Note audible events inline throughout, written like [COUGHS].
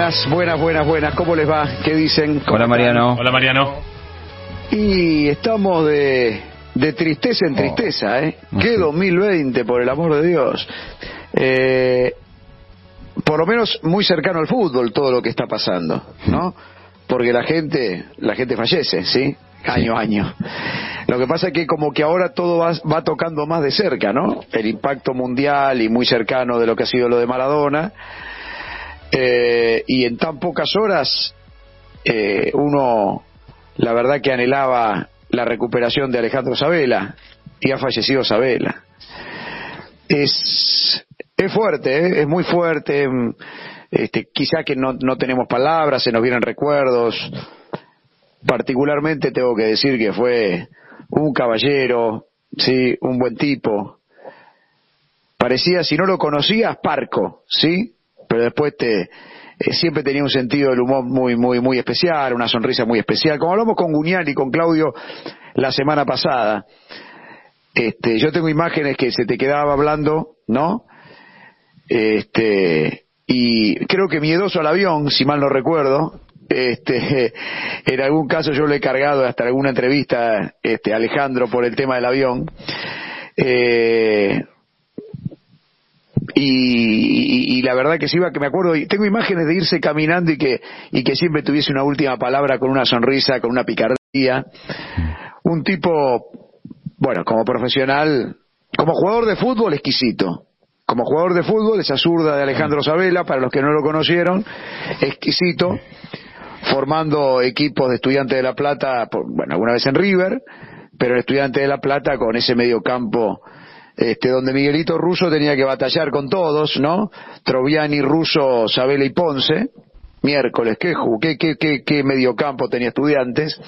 Buenas, buenas, buenas, buenas. ¿Cómo les va? ¿Qué dicen? Hola Mariano. Hola Mariano. Y estamos de, de tristeza en tristeza, ¿eh? ¿Qué 2020, por el amor de Dios? Eh, por lo menos muy cercano al fútbol todo lo que está pasando, ¿no? Porque la gente, la gente fallece, ¿sí? Año a año. Lo que pasa es que como que ahora todo va, va tocando más de cerca, ¿no? El impacto mundial y muy cercano de lo que ha sido lo de Maradona. Eh, y en tan pocas horas eh, uno, la verdad que anhelaba la recuperación de Alejandro Sabela y ha fallecido Sabela. Es, es fuerte, ¿eh? es muy fuerte. Este, quizá que no, no tenemos palabras, se nos vienen recuerdos. Particularmente tengo que decir que fue un caballero, sí, un buen tipo. Parecía, si no lo conocías, parco, ¿sí? Pero después te, eh, siempre tenía un sentido del humor muy, muy, muy especial, una sonrisa muy especial. Como hablamos con Guñal y con Claudio la semana pasada, este, yo tengo imágenes que se te quedaba hablando, ¿no? Este, y creo que miedoso al avión, si mal no recuerdo, este, [LAUGHS] en algún caso yo le he cargado hasta alguna entrevista este, Alejandro por el tema del avión. Eh, y, la verdad que se iba, que me acuerdo, tengo imágenes de irse caminando y que, y que siempre tuviese una última palabra con una sonrisa, con una picardía. Un tipo, bueno, como profesional, como jugador de fútbol exquisito. Como jugador de fútbol, esa zurda de Alejandro Sabela, para los que no lo conocieron, exquisito, formando equipos de estudiantes de La Plata, bueno, alguna vez en River, pero el estudiante de La Plata con ese medio campo este, donde Miguelito Russo tenía que batallar con todos, ¿no? Troviani, Russo, Sabela y Ponce, miércoles, qué, qué, qué, qué, qué mediocampo tenía estudiantes,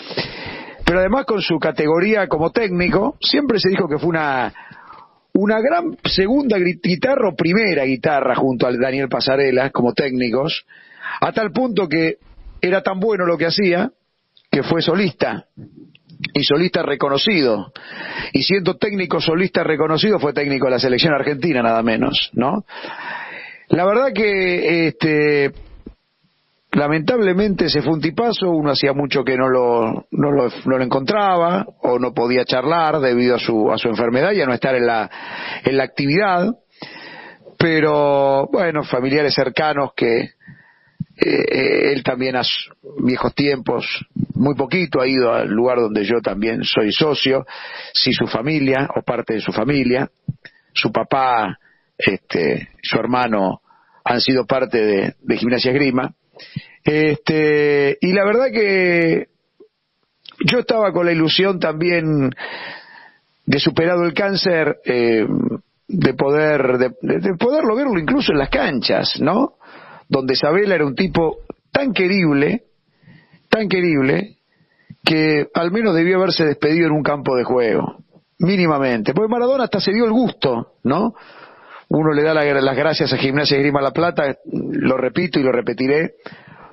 pero además con su categoría como técnico, siempre se dijo que fue una, una gran segunda guitarra o primera guitarra junto al Daniel Pasarela como técnicos, a tal punto que era tan bueno lo que hacía que fue solista y solista reconocido. Y siendo técnico solista reconocido, fue técnico de la selección argentina, nada menos, ¿no? La verdad que, este, lamentablemente se fue un tipazo, uno hacía mucho que no lo, no lo, no lo encontraba, o no podía charlar debido a su, a su enfermedad y a no estar en la, en la actividad. Pero, bueno, familiares cercanos que, eh, él también a viejos tiempos, muy poquito ha ido al lugar donde yo también soy socio, si su familia o parte de su familia, su papá, este, su hermano han sido parte de, Gimnasia Grima. Este, y la verdad que yo estaba con la ilusión también de superado el cáncer, eh, de poder, de, incluso en las canchas, ¿no? donde Sabela era un tipo tan querible, tan querible, que al menos debió haberse despedido en un campo de juego, mínimamente. Porque Maradona hasta se dio el gusto, ¿no? Uno le da las gracias a Gimnasia Grima La Plata, lo repito y lo repetiré,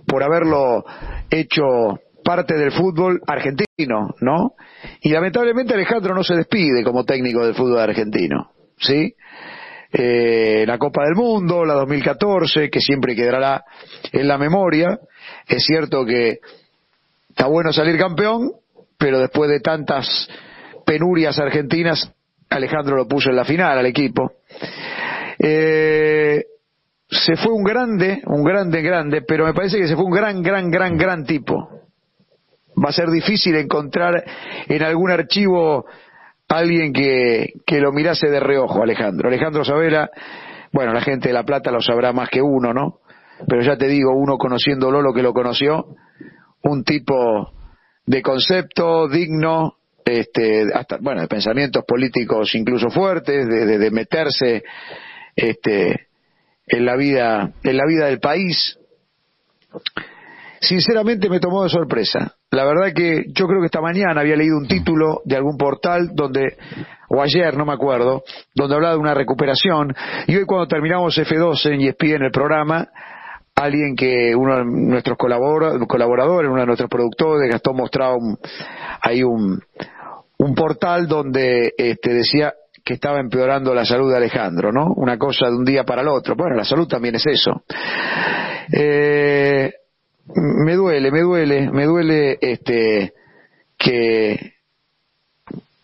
por haberlo hecho parte del fútbol argentino, ¿no? Y lamentablemente Alejandro no se despide como técnico del fútbol argentino, ¿sí? eh, la Copa del Mundo, la 2014, que siempre quedará en la memoria. Es cierto que está bueno salir campeón, pero después de tantas penurias argentinas, Alejandro lo puso en la final al equipo. Eh, se fue un grande, un grande, grande, pero me parece que se fue un gran, gran, gran, gran tipo. Va a ser difícil encontrar en algún archivo alguien que, que lo mirase de reojo, Alejandro. Alejandro Sabela, bueno, la gente de La Plata lo sabrá más que uno, ¿no? Pero ya te digo, uno conociéndolo lo que lo conoció, un tipo de concepto digno, este, hasta, bueno, de pensamientos políticos incluso fuertes, de, meterse, este, en la vida, en la vida del país. Sinceramente me tomó de sorpresa. La verdad que yo creo que esta mañana había leído un título de algún portal donde, o ayer, no me acuerdo, donde hablaba de una recuperación. Y hoy cuando terminamos F12 en ESPN en el programa, alguien que uno de nuestros colaboradores, uno de nuestros productores, Gastón mostraba un, ahí un, un portal donde este, decía que estaba empeorando la salud de Alejandro, ¿no? Una cosa de un día para el otro. Bueno, la salud también es eso. Eh, me duele, me duele, me duele este que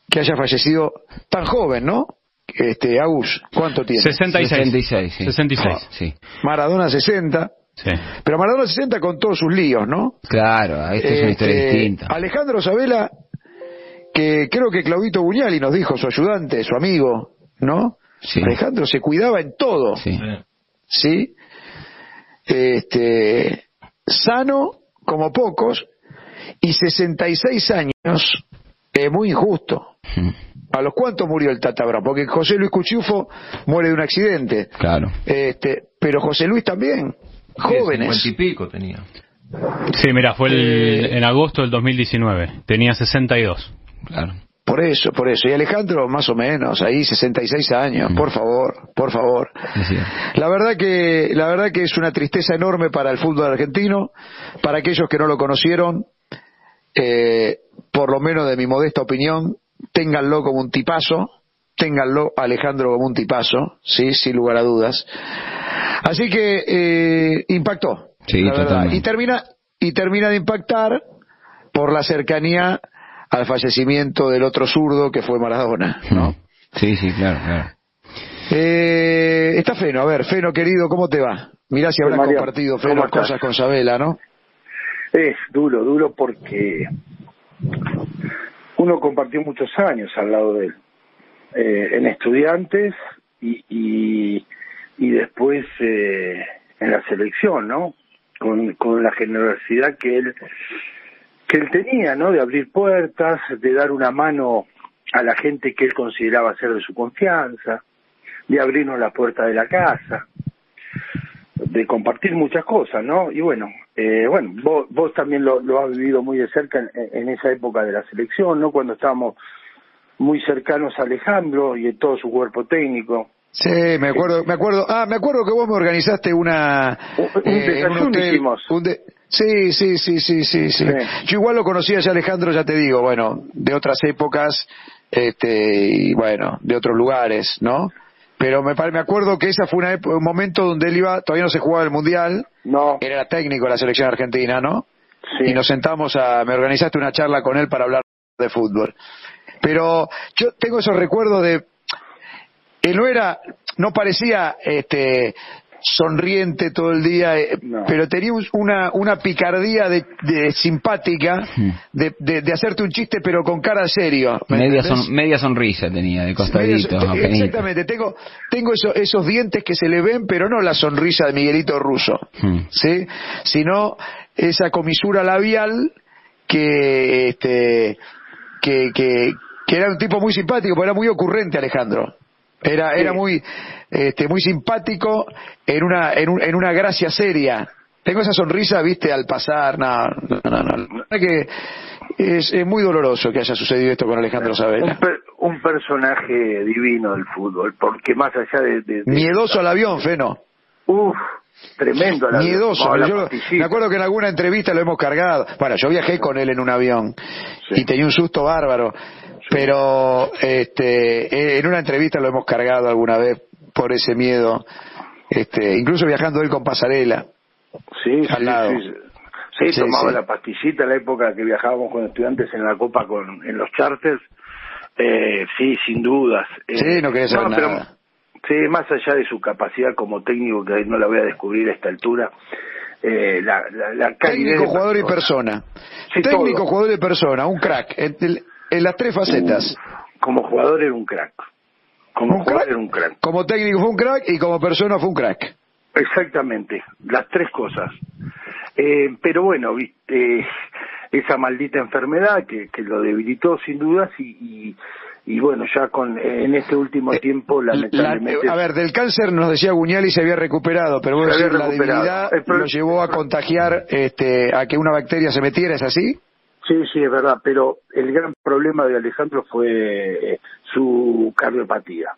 que haya fallecido tan joven, ¿no? Este, Agus, ¿cuánto tiene? 66. 66, sí. 66. Ah, sí. Maradona 60. Sí. Pero Maradona 60 con todos sus líos, ¿no? Claro, esta es una historia Este, distinta. Alejandro Sabela, que creo que Claudito Buñali nos dijo, su ayudante, su amigo, ¿no? Sí. Alejandro se cuidaba en todo, Sí. ¿sí? Este, sano como pocos y 66 años, eh, muy injusto. Mm, ¿A los cuántos murió el Tata Brown? Porque José Luis Cuchufo muere de un accidente. Claro. Este, pero José Luis también, jóvenes. Cincuenta y pico tenía. Sí, mira, fue el- Eh, en agosto del 2019. Tenía 62. Claro. Por eso, por eso. Y Alejandro, más o menos, ahí 66 años, por favor, por favor. La verdad que, la verdad que es una tristeza enorme para el fútbol argentino, para aquellos que no lo conocieron, eh, por lo menos de mi modesta opinión, ténganlo como un tipazo, ténganlo Alejandro como un tipazo, sí, sin lugar a dudas. Así que eh, impactó, Sí, la verdad. totalmente. y termina y termina de impactar por la cercanía al fallecimiento del otro zurdo que fue Maradona, ¿no? Sí, sí, claro, claro. Eh, está Feno, a ver, Feno querido, ¿cómo te va? Mirá si habrás compartido, ¿cómo Feno, cosas con Sabela, ¿no? Es duro, duro porque uno compartió muchos años al lado de él, eh, en estudiantes y, y, y después eh, en la selección, ¿no? Con, con la generosidad que él que él tenía, ¿no? De abrir puertas, de dar una mano a la gente que él consideraba ser de su confianza, de abrirnos la puerta de la casa, de compartir muchas cosas, ¿no? Y bueno, eh, bueno, vos, vos también lo, lo has vivido muy de cerca en, en esa época de la selección, ¿no? Cuando estábamos muy cercanos a Alejandro y de todo su cuerpo técnico. Sí, me acuerdo, me acuerdo, ah, me acuerdo que vos me organizaste una... Un- un en desayuno hotel, hicimos. un de- Sí, sí, sí, sí, sí, sí. Sí. Yo igual lo conocía ya Alejandro, ya te digo, bueno, de otras épocas, este, y bueno, de otros lugares, ¿no? Pero me, me acuerdo que esa fue una época- un momento donde él iba, todavía no se jugaba el Mundial, No, era técnico de la selección argentina, ¿no? sí. y nos sentamos a, me organizaste una charla con él para hablar de fútbol. Pero yo tengo esos recuerdos de, él no era, no parecía, este, sonriente todo el día, eh, No. pero tenía un- una, una picardía de, de simpática de, de, de hacerte un chiste pero con cara serio. ¿me Media, son- media sonrisa tenía, de costadito. Exactamente, tengo, tengo esos, esos dientes que se le ven, pero no la sonrisa de Miguelito Russo. Hmm. ¿sí? sino esa comisura labial que este que, que, que era un tipo muy simpático, porque era muy ocurrente Alejandro. Era era muy este muy simpático en una en, un- en una gracia seria. Tengo esa sonrisa, viste, al pasar, no, no, no, no. Que es, es muy doloroso que haya sucedido esto con Alejandro un, Sabela. per- un personaje divino del fútbol, porque más allá de... de- de- Miedoso al avión, Feno. Uf, tremendo. la- miedoso. no, la Yo pastillita. me acuerdo que en alguna entrevista lo hemos cargado. Bueno, yo viajé con él en un avión Sí. y tenía un susto bárbaro. Pero este, en una entrevista lo hemos cargado alguna vez por ese miedo. Este, incluso viajando él con pasarela. Sí, al sí, lado. sí, sí. Sí, Sí, tomaba la pastillita en la época que viajábamos con estudiantes en la Copa con, en los charters. Eh, sí, sin dudas. Eh, Sí, no quería saber pero- nada. sí, más allá de su capacidad como técnico, que no la voy a descubrir a esta altura, eh, la, la, la Técnico, jugador y persona. Sí, Técnico, todo. jugador y persona. Un crack. En las tres facetas. Como jugador era un crack. Como ¿Un jugador crack? era un crack. Como técnico fue un crack y como persona fue un crack. Exactamente, las tres cosas. Eh, pero bueno, viste, esa maldita enfermedad que, que lo debilitó sin dudas y, y, y bueno, ya con en este último Eh, tiempo, La- lamentablemente... a ver, del cáncer nos decía Guñali se había recuperado, pero vos decís, la debilidad El lo llevó a contagiar este, a que una bacteria se metiera, ¿es así? Sí, sí, es verdad, pero el gran problema de Alejandro fue eh, su cardiopatía.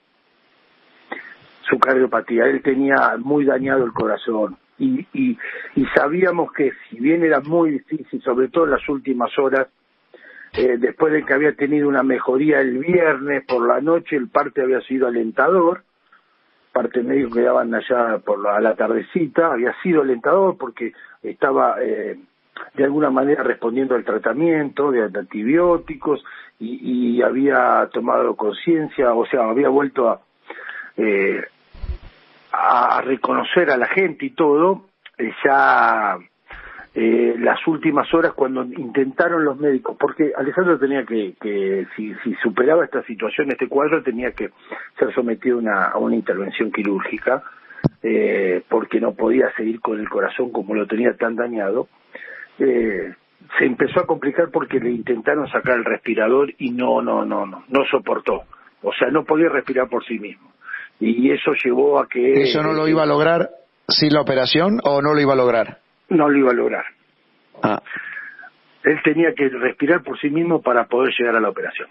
Su cardiopatía. Él tenía muy dañado el corazón y, y, y sabíamos que si bien era muy difícil, sobre todo en las últimas horas, eh, después de que había tenido una mejoría el viernes por la noche, el parte había sido alentador. parte médico que daban allá por la, a la tardecita, había sido alentador porque estaba eh, de alguna manera respondiendo al tratamiento de antibióticos y, había tomado conciencia, o sea, había vuelto a, eh, a, reconocer a la gente y todo, eh, ya eh, las últimas horas cuando intentaron los médicos, porque Alejandro tenía que, que si, si superaba esta situación, este cuadro, tenía que ser sometido una, a una intervención quirúrgica, eh, porque no podía seguir con el corazón como lo tenía tan dañado. Eh, se empezó a complicar porque le intentaron sacar el respirador y no, no, no, no, no soportó. O sea, no podía respirar por sí mismo. Y eso llevó a que... ¿Eso no lo iba a lograr sin la operación o no lo iba a lograr? No lo iba a lograr. Ah. Él tenía que respirar por sí mismo para poder llegar a la operación.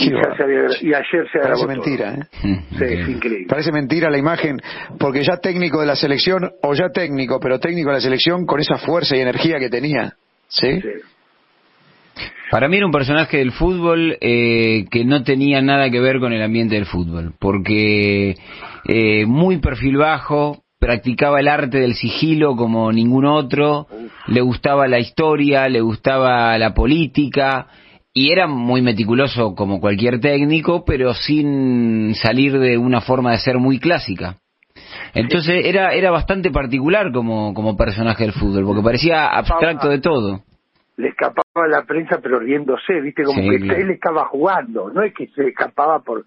Y, ya se había- y ayer se Parece mentira, todo. ¿eh? Sí, es increíble. Parece mentira la imagen, porque ya técnico de la selección, o ya técnico, pero técnico de la selección con esa fuerza y energía que tenía. ¿Sí? Sí. Para mí era un personaje del fútbol eh, que no tenía nada que ver con el ambiente del fútbol, porque eh, muy perfil bajo, practicaba el arte del sigilo como ningún otro, le gustaba la historia, le gustaba la política y era muy meticuloso como cualquier técnico, pero sin salir de una forma de ser muy clásica. Entonces era era bastante particular como como personaje del fútbol, porque parecía abstracto de todo. Le escapaba a la prensa pero riéndose, viste, como Sí, que claro. él estaba jugando, no es que se escapaba por,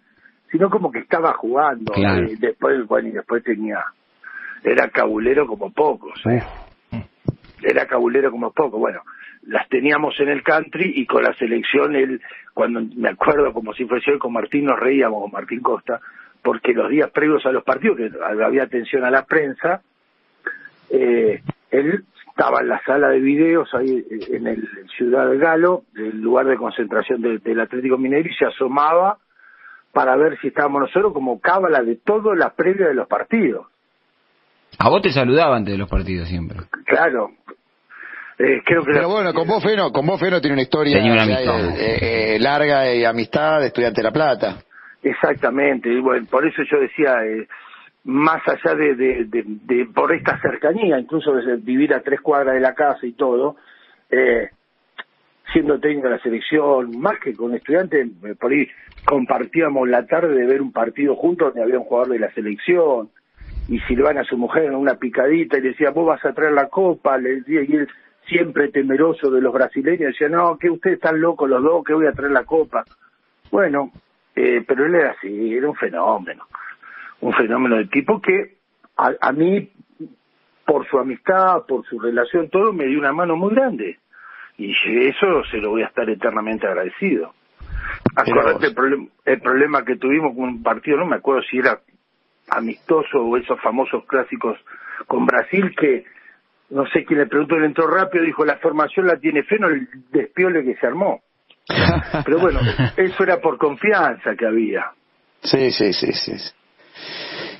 sino como que estaba jugando. Claro. Eh, después, bueno, y después tenía, era cabulero como pocos. ¿eh? era cabulero como poco. Bueno, las teníamos en el country y con la selección él, cuando me acuerdo como si fuese hoy con Martín nos reíamos con Martín Costa, porque los días previos a los partidos, que había atención a la prensa, eh, él estaba en la sala de videos ahí eh, en el Ciudad de Galo, el lugar de concentración del, del Atlético Mineiro, y se asomaba para ver si estábamos nosotros como cábala de todo la previa de los partidos. A vos te saludaba antes de los partidos siempre. Claro. Eh, creo que Pero la- bueno, con vos Feno, con vos Feno tiene una historia una eh, eh, larga y amistad de estudiante de La Plata. Exactamente, y bueno, por eso yo decía, eh, más allá de, de, de, de- por esta cercanía, incluso de vivir a tres cuadras de la casa y todo, eh, siendo técnico de la selección, más que con estudiantes, eh, por ahí compartíamos la tarde de ver un partido juntos donde había un jugador de la selección, y Silvana, su mujer, en una picadita, y le decía, vos vas a traer la copa, le decía, y él siempre temeroso de los brasileños, decía, no, que ustedes están locos los dos, que voy a traer la copa. Bueno, eh, pero él era así, era un fenómeno, un fenómeno de tipo que a, a mí, por su amistad, por su relación, todo, me dio una mano muy grande. Y eso se lo voy a estar eternamente agradecido. Acordate el, problem- el problema que tuvimos con un partido, no me acuerdo si era amistoso o esos famosos clásicos con Brasil que no sé quién le preguntó, él entró rápido, dijo la formación la tiene Feno, el despiole que se armó. [LAUGHS] Pero bueno, eso era por confianza que había. Sí, sí, sí, sí.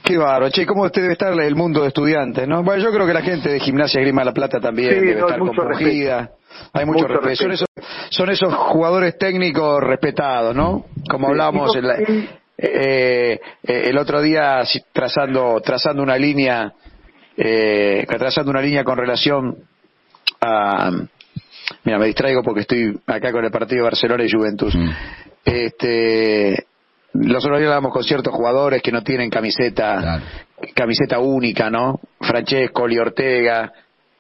Qué bárbaro. Che, ¿cómo usted debe estar el mundo de estudiantes, no? Bueno, yo creo que la gente de Gimnasia Grima La Plata también Sí, debe no, estar compungida. Hay mucho, Mucho respeto. Son esos, son esos jugadores técnicos respetados, ¿no? Como hablábamos en la- eh, eh, el otro día trazando trazando una línea eh, trazando una línea con relación a mira me distraigo porque estoy acá con el partido Barcelona y Juventus Mm. este los otros días hablábamos con ciertos jugadores que no tienen camiseta Claro. camiseta única no Francesco Oli Ortega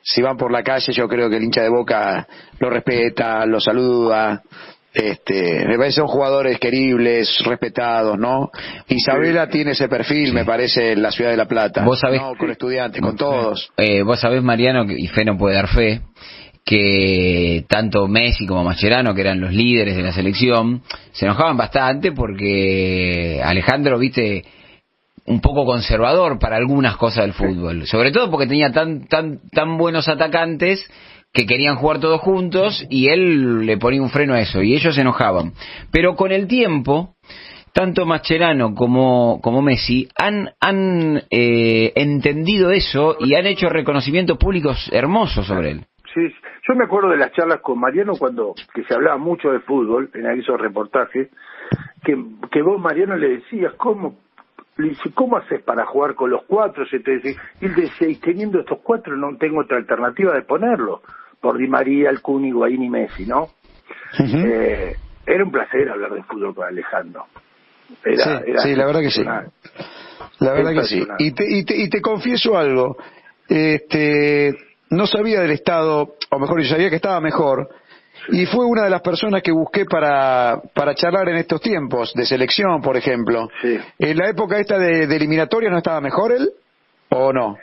si van por la calle yo creo que el hincha de Boca lo respeta lo saluda este, me parece son jugadores queribles, respetados, ¿no? Isabela tiene ese perfil, me parece, en la ciudad de La Plata. Vos sabés- No, con estudiantes, con todos. Eh, vos sabés, Mariano, que- y Fe no puede dar fe, que tanto Messi como Mascherano, que eran los líderes de la selección, se enojaban bastante porque Alejandro, viste, un poco conservador para algunas cosas del fútbol. Sobre todo porque tenía tan, tan, tan buenos atacantes que querían jugar todos juntos y él le ponía un freno a eso y ellos se enojaban. Pero con el tiempo, tanto Mascherano como, como Messi han, han eh, entendido eso y han hecho reconocimientos públicos hermosos sobre él. Sí, yo me acuerdo de las charlas con Mariano cuando que se hablaba mucho de fútbol en esos reportajes que, que vos, Mariano, le decías, ¿cómo, dice, ¿cómo haces para jugar con los cuatro? Se te decía, y él decía, y teniendo estos cuatro no tengo otra alternativa de ponerlo, por Di María, el Higuaín y Messi, ¿no? eh, era un placer hablar de fútbol con Alejandro. Era, sí, era sí, la verdad que sí. La verdad que sí. Y te, y te, y te confieso algo. Este, no sabía del estado, o mejor dicho, sabía que estaba mejor. Y fue una de las personas que busqué para, para charlar en estos tiempos, de selección, por ejemplo. Sí. En la época esta de, de eliminatoria, ¿no estaba mejor él? ¿O no? ¿O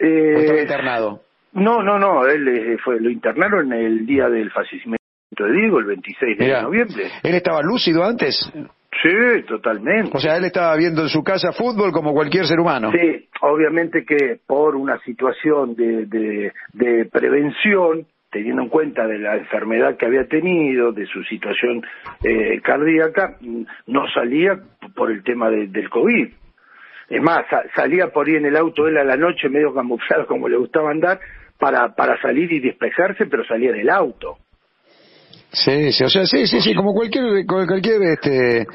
estaba Eh, internado? No, no, no, él eh, fue, lo internaron el día del fallecimiento de Diego, el 26 de Mirá, noviembre. ¿Él estaba lúcido antes? Sí, totalmente. O sea, él estaba viendo en su casa fútbol como cualquier ser humano. Sí, obviamente que por una situación de, de, de prevención, teniendo en cuenta de la enfermedad que había tenido, de su situación eh, cardíaca, no salía por el tema de- del COVID. Es más, sa- salía por ahí en el auto él a la noche medio camuflado como le gustaba andar para, para salir y despejarse, pero salía del auto. Sí, sí, o sea, sí, sí, sí, como cualquier, como cualquier, este,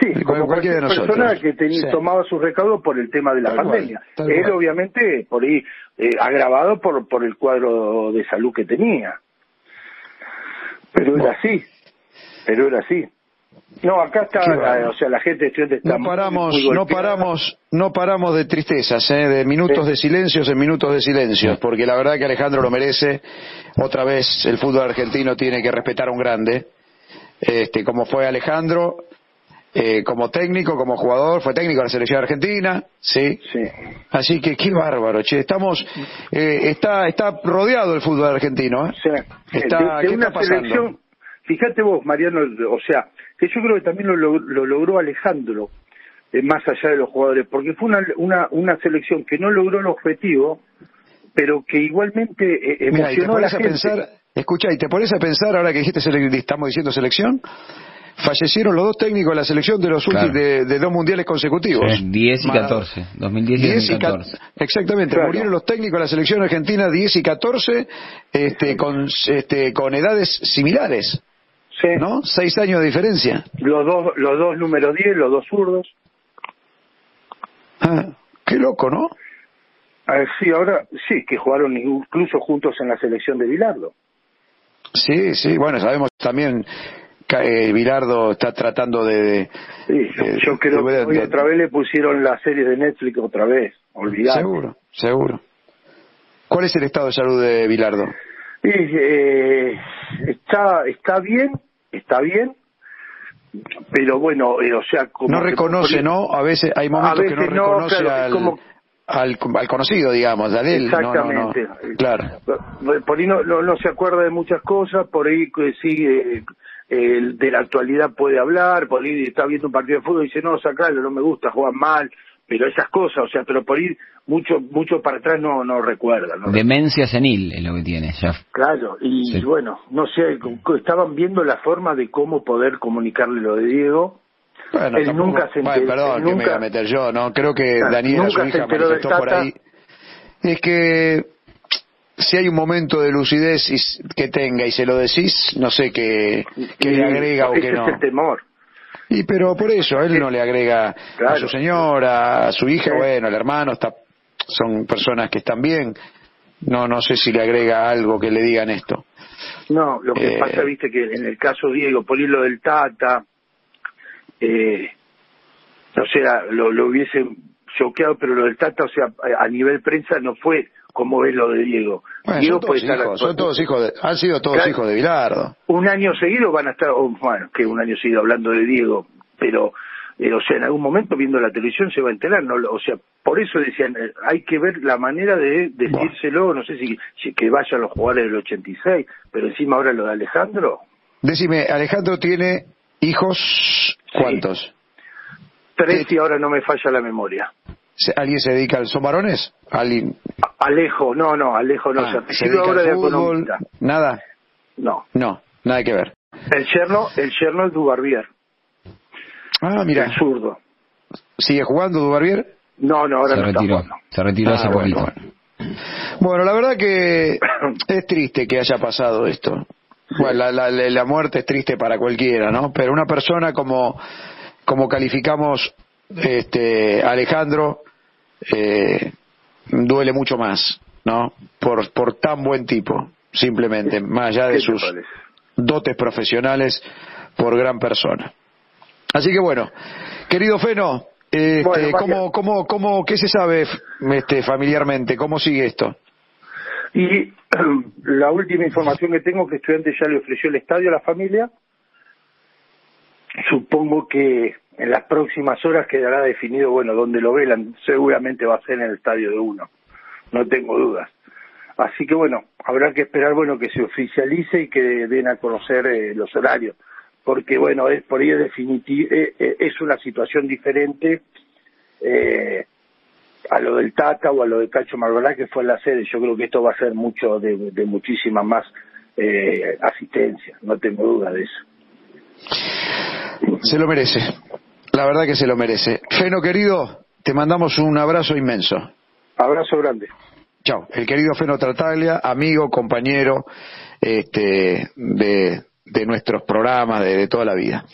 Sí, como cualquier, de nosotros. persona que tenía, Sí. tomaba su recaudo por el tema de la Tal cual, pandemia. tal Él cual. obviamente por ahí eh, agravado por por el cuadro de salud que tenía. Pero Bueno. era así. Pero era así. No, acá está, eh, o sea, la gente de estudiante está No paramos, muy no paramos, no paramos de tristezas, ¿eh? de minutos Sí. de silencios en minutos de silencios, porque la verdad que Alejandro lo merece. Otra vez el fútbol argentino tiene que respetar a un grande, este, como fue Alejandro, eh, como técnico, como jugador, fue técnico de la selección argentina, sí. Sí. Así que qué bárbaro, che, estamos, eh, está, está rodeado el fútbol argentino, ¿eh? Sí. Está, de, de ¿qué una está pasando? selección, fíjate vos, Mariano, o sea, que yo creo que también lo, log- lo logró Alejandro, eh, más allá de los jugadores, porque fue una, una, una selección que no logró el objetivo, pero que igualmente eh, Mira, y te emocionó a la pones a gente. pensar, escucha, y te pones a pensar, ahora que dijiste, estamos diciendo selección, fallecieron los dos técnicos de la selección de los Claro. últimos, de, de dos mundiales consecutivos. Sí. 10 y Mara- 14, 2010 y 10 y ca- 2014. exactamente, Claro. murieron los técnicos de la selección argentina 10 y 14 este, con, este, con edades similares, Sí. ¿no? Seis años de diferencia. Los dos, los dos números 10, los dos zurdos. Ah, qué loco, ¿no? Ah, sí, ahora sí, que jugaron incluso juntos en la selección de Bilardo. Sí, sí, bueno, sabemos también que eh, Bilardo está tratando de... de- Sí, yo, yo creo de- que hoy otra vez le pusieron la serie de Netflix otra vez, olvidate. Seguro, seguro. ¿Cuál es el estado de salud de Bilardo? Y, eh, está, está bien, está bien, pero bueno, eh, o sea, como No que- reconoce, ¿no? A veces hay momentos que no reconoce claro, al, como- al, al conocido, digamos, a él. No, no, no. Exactamente. Claro. Por ahí no, se acuerda de muchas cosas, por ahí que sí, eh, eh, de la actualidad puede hablar, por ahí está viendo un partido de fútbol y dice, no, sacalo, no me gusta, juegan mal, pero esas cosas, o sea, pero por ahí mucho mucho para atrás no, no recuerda. ¿no? Demencia senil es lo que tiene, ya. Claro, y Sí. bueno, no sé, estaban viendo la forma de cómo poder comunicarle lo de Diego. Bueno, Él tampoco- nunca se bueno, enteró- perdón él que me voy a meter yo, ¿no? Creo que Claro, Daniela, su nunca se hija, manifestó por ahí. Es que si hay un momento de lucidez y que tenga y se lo decís, no sé qué, qué Y le agrega o ese qué es no. el temor. Y pero por eso, él no le agrega a su señora, a su hija, bueno, el hermano, está, son personas que están bien. No, no sé si le agrega algo que le digan esto. No, lo que Eh, pasa, viste, que en el caso Diego, por lo del Tata, eh, o sea, lo, lo hubiese choqueado, pero lo del Tata, o sea, a nivel prensa no fue como es lo de Diego. Bueno, Diego son todos puede estar hijos, son todos hijos de, han sido todos Claro. hijos de Bilardo. un año seguido van a estar, o, bueno, que un año seguido hablando de Diego, pero, eh, o sea, en algún momento viendo la televisión se va a enterar, ¿no? o sea, por eso decían, eh, hay que ver la manera de decírselo, no sé si, si que vayan los jugadores del 86, pero encima ahora lo de Alejandro, Decime, Alejandro tiene hijos, ¿cuántos? tres Sí. y ahora no me falla la memoria. ¿Se- ¿Alguien se dedica al... ¿Son varones? ¿Alguien? Alejo, no, no, Alejo no, Ah, se ¿Se recibe dedica ahora de fútbol? economista. Nada, No, no, nada que ver. el yerno, el yerno es Dubarbier, Ah, mira, el zurdo. ¿sigue jugando Dubarbier? No, no, ahora Se no retiró, se retiró Ah, hace bueno, poquito. bueno. Bueno, la verdad que [COUGHS] es triste que haya pasado esto. bueno, la, la, la muerte es triste para cualquiera, ¿no? Pero una persona como, como calificamos este, Alejandro, eh, duele mucho más, ¿no? Por, por tan buen tipo, simplemente, más allá de ¿Qué te sus dotes profesionales, por gran persona. Así que bueno, querido Feno, este, Bueno. ¿cómo, cómo, cómo, ¿qué se sabe este, familiarmente? ¿Cómo sigue esto? Y [CLEARS THROAT] la última información que tengo que estudiante ya le ofreció el estadio a la familia. Supongo que en las próximas horas quedará definido, bueno, dónde lo velan. Seguramente va a ser en el estadio de uno. No tengo dudas. Así que bueno, habrá que esperar, bueno, que se oficialice y que den a conocer eh, los horarios. Porque bueno, es por es definitivo, es una situación diferente eh, a lo del Tata o a lo de Cacho Margolá que fue en la sede. Yo creo que esto va a ser mucho de, de muchísima más eh, asistencia, no tengo duda de eso. Se lo merece. La verdad que se lo merece. Feno querido, te mandamos un abrazo inmenso. Abrazo grande. Chao. El querido Feno Tartaglia, amigo, compañero este, de, de nuestros programas de, de toda la vida.